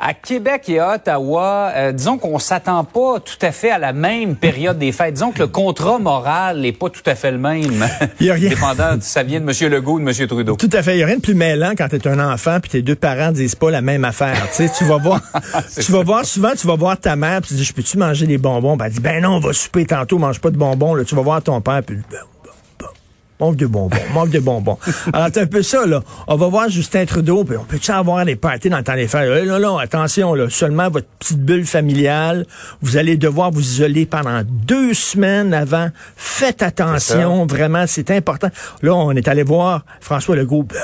À Québec et à Ottawa, euh, disons qu'on s'attend pas tout à fait à la même période des fêtes. Disons que le contrat moral n'est pas tout à fait le même. Il a rien. Dépendant si ça vient de M. Legault ou de M. Trudeau. Tout à fait. Il n'y a rien de plus mêlant quand tu es un enfant puis tes deux parents disent pas la même affaire. tu sais, tu vas voir, tu vas voir souvent, tu vas voir ta mère puis tu dis, je peux-tu manger des bonbons? Ben, elle dit, ben non, on va souper tantôt, mange pas de bonbons. Là, tu vas voir ton père puis ben, Manque de bonbons, manque de bonbons. Alors, c'est un peu ça, là. On va voir Justin Trudeau, puis on peut-tu avoir des parties dans le temps des fêtes? Non, non, attention, là. Seulement votre petite bulle familiale. Vous allez devoir vous isoler pendant deux semaines avant. Faites attention, vraiment, c'est important. Là, on est allé voir François Legault. Ben,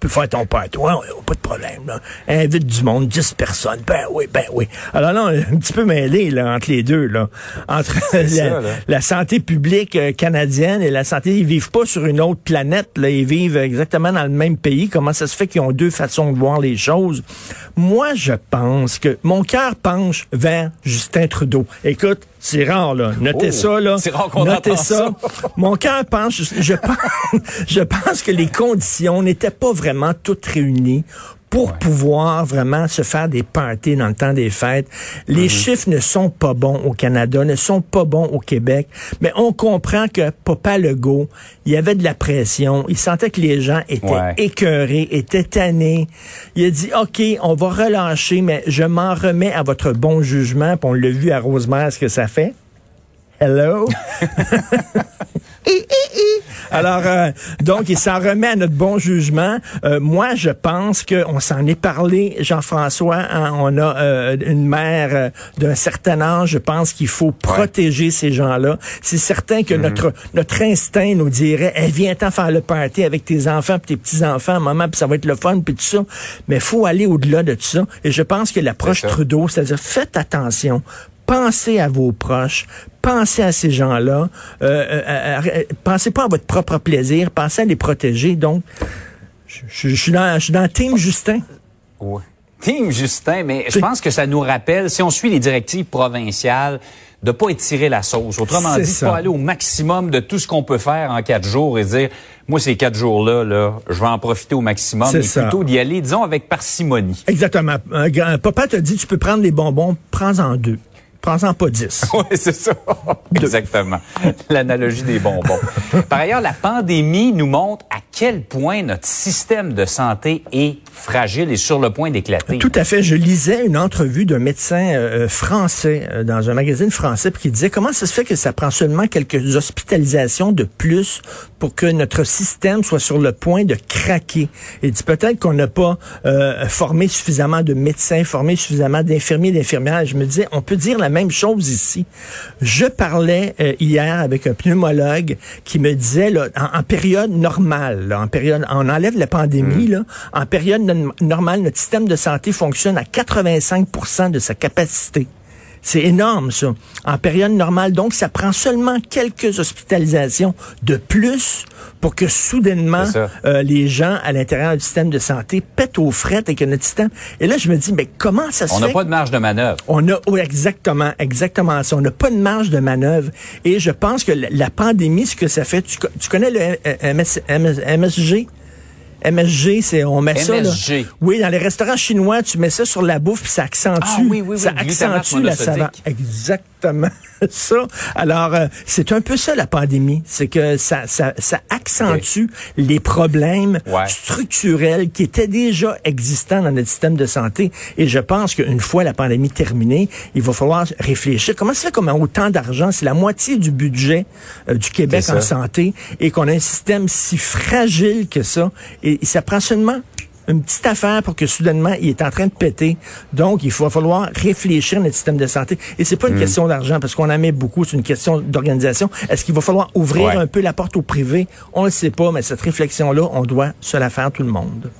peux faire ton père, toi, pas de problème. Là. Invite du monde, 10 personnes. Ben oui, ben oui. Alors là, on est un petit peu mêlé là, entre les deux. Là. Entre la, ça, là. la santé publique euh, canadienne et la santé, ils vivent pas sur une autre planète. Là. Ils vivent exactement dans le même pays. Comment ça se fait qu'ils ont deux façons de voir les choses? Moi, je pense que mon cœur penche vers Justin Trudeau. Écoute, c'est rare, là. Notez Oh, ça, là. c'est rare qu'on Notez entend ça. Mon cœur pense, je, je pense, je pense que les conditions n'étaient pas vraiment toutes réunies pour pouvoir vraiment se faire des parties dans le temps des fêtes. Les chiffres ne sont pas bons au Canada, ne sont pas bons au Québec, mais on comprend que Papa Legault, il y avait de la pression, il sentait que les gens étaient Ouais. écœurés, étaient tannés. Il a dit, OK, on va relâcher, mais je m'en remets à votre bon jugement, puis on l'a vu à Rosemère ce que ça fait. Hello? Alors, euh, donc, il s'en remet à notre bon jugement. Euh, moi, je pense qu'on s'en est parlé, Jean-François. hein, on a euh, une mère euh, d'un certain âge. Je pense qu'il faut protéger ces gens-là. C'est certain que notre notre instinct nous dirait, eh, viens-t'en faire le party avec tes enfants puis tes petits-enfants, maman, puis ça va être le fun, puis tout ça. Mais faut aller au-delà de tout ça. Et je pense que l'approche. Trudeau, c'est-à-dire, faites attention pensez à vos proches, pensez à ces gens-là, euh, euh, euh, pensez pas à votre propre plaisir, pensez à les protéger. Donc, je, je- je suis dans, je suis dans Team Justin. Oui. Team Justin, mais je pense que ça nous rappelle, si on suit les directives provinciales, de pas étirer la sauce. Autrement dit, de pas aller au maximum de tout ce qu'on peut faire en quatre jours et dire, moi, ces quatre jours-là, là, je vais en profiter au maximum. C'est ça. plutôt d'y aller, disons, avec parcimonie. Exactement. Un papa te dit, tu peux prendre des bonbons, prends-en deux. Prends-en pas dix. Oui, c'est ça. Exactement. L'analogie des bonbons. Par ailleurs, la pandémie nous montre à quel point notre système de santé est fragile et sur le point d'éclater? Tout à fait. Je lisais une entrevue d'un médecin euh, français euh, dans un magazine français qui disait comment ça se fait que ça prend seulement quelques hospitalisations de plus pour que notre système soit sur le point de craquer? Il dit peut-être qu'on n'a pas euh, formé suffisamment de médecins, formé suffisamment d'infirmiers, d'infirmières. Je me disais, on peut dire la même chose ici. Je parlais euh, hier avec un pneumologue qui me disait, là, en période normale, là, en période, on enlève la pandémie, là, en période normale, notre système de santé fonctionne à 85% de sa capacité. C'est énorme, ça. En période normale, donc, ça prend seulement quelques hospitalisations de plus pour que soudainement, euh, les gens à l'intérieur du système de santé pètent aux frettes et que notre système... Et là, je me dis, mais comment ça se On fait? n'a pas de marge de manœuvre. On a oui, exactement, exactement ça. On n'a pas de marge de manœuvre. Et je pense que la, la pandémie, ce que ça fait, tu, co- tu connais le MS, MS, MSG? MSG, c'est on met ça là. Oui, dans les restaurants chinois, tu mets ça sur la bouffe puis ça accentue, Ah oui, oui, oui, ça accentue la savane. monosodique. Exactement ça. Alors euh, c'est un peu ça la pandémie, c'est que ça ça, ça accentue les problèmes Ouais. structurels qui étaient déjà existants dans notre système de santé. Et je pense qu'une fois la pandémie terminée, il va falloir réfléchir. Comment ça fait qu'on a autant d'argent? C'est la moitié du budget euh, du Québec en santé et qu'on a un système si fragile que ça. Et ça prend seulement une petite affaire pour que soudainement, il est en train de péter. Donc, il va falloir réfléchir à notre système de santé. Et c'est pas une question d'argent, parce qu'on en met beaucoup, c'est une question d'organisation. Est-ce qu'il va falloir ouvrir Ouais. un peu la porte au privé? On le sait pas, mais cette réflexion-là, on doit se la faire tout le monde.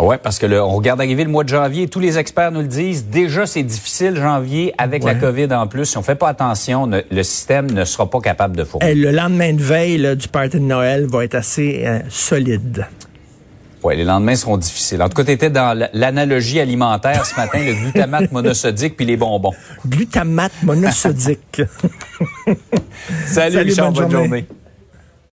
Oui, parce que le, on regarde arriver le mois de janvier, tous les experts nous le disent, déjà c'est difficile janvier avec la. COVID en plus. Si on fait pas attention, ne- le système ne sera pas capable de fournir. Eh, le lendemain de veille là, du party de Noël va être assez euh, solide. Oui, les lendemains seront difficiles. En tout cas, tu étais dans l'analogie alimentaire ce matin, le glutamate monosodique puis les bonbons. Glutamate monosodique. Salut, Salut, Richard, bonne bonne journée. journée.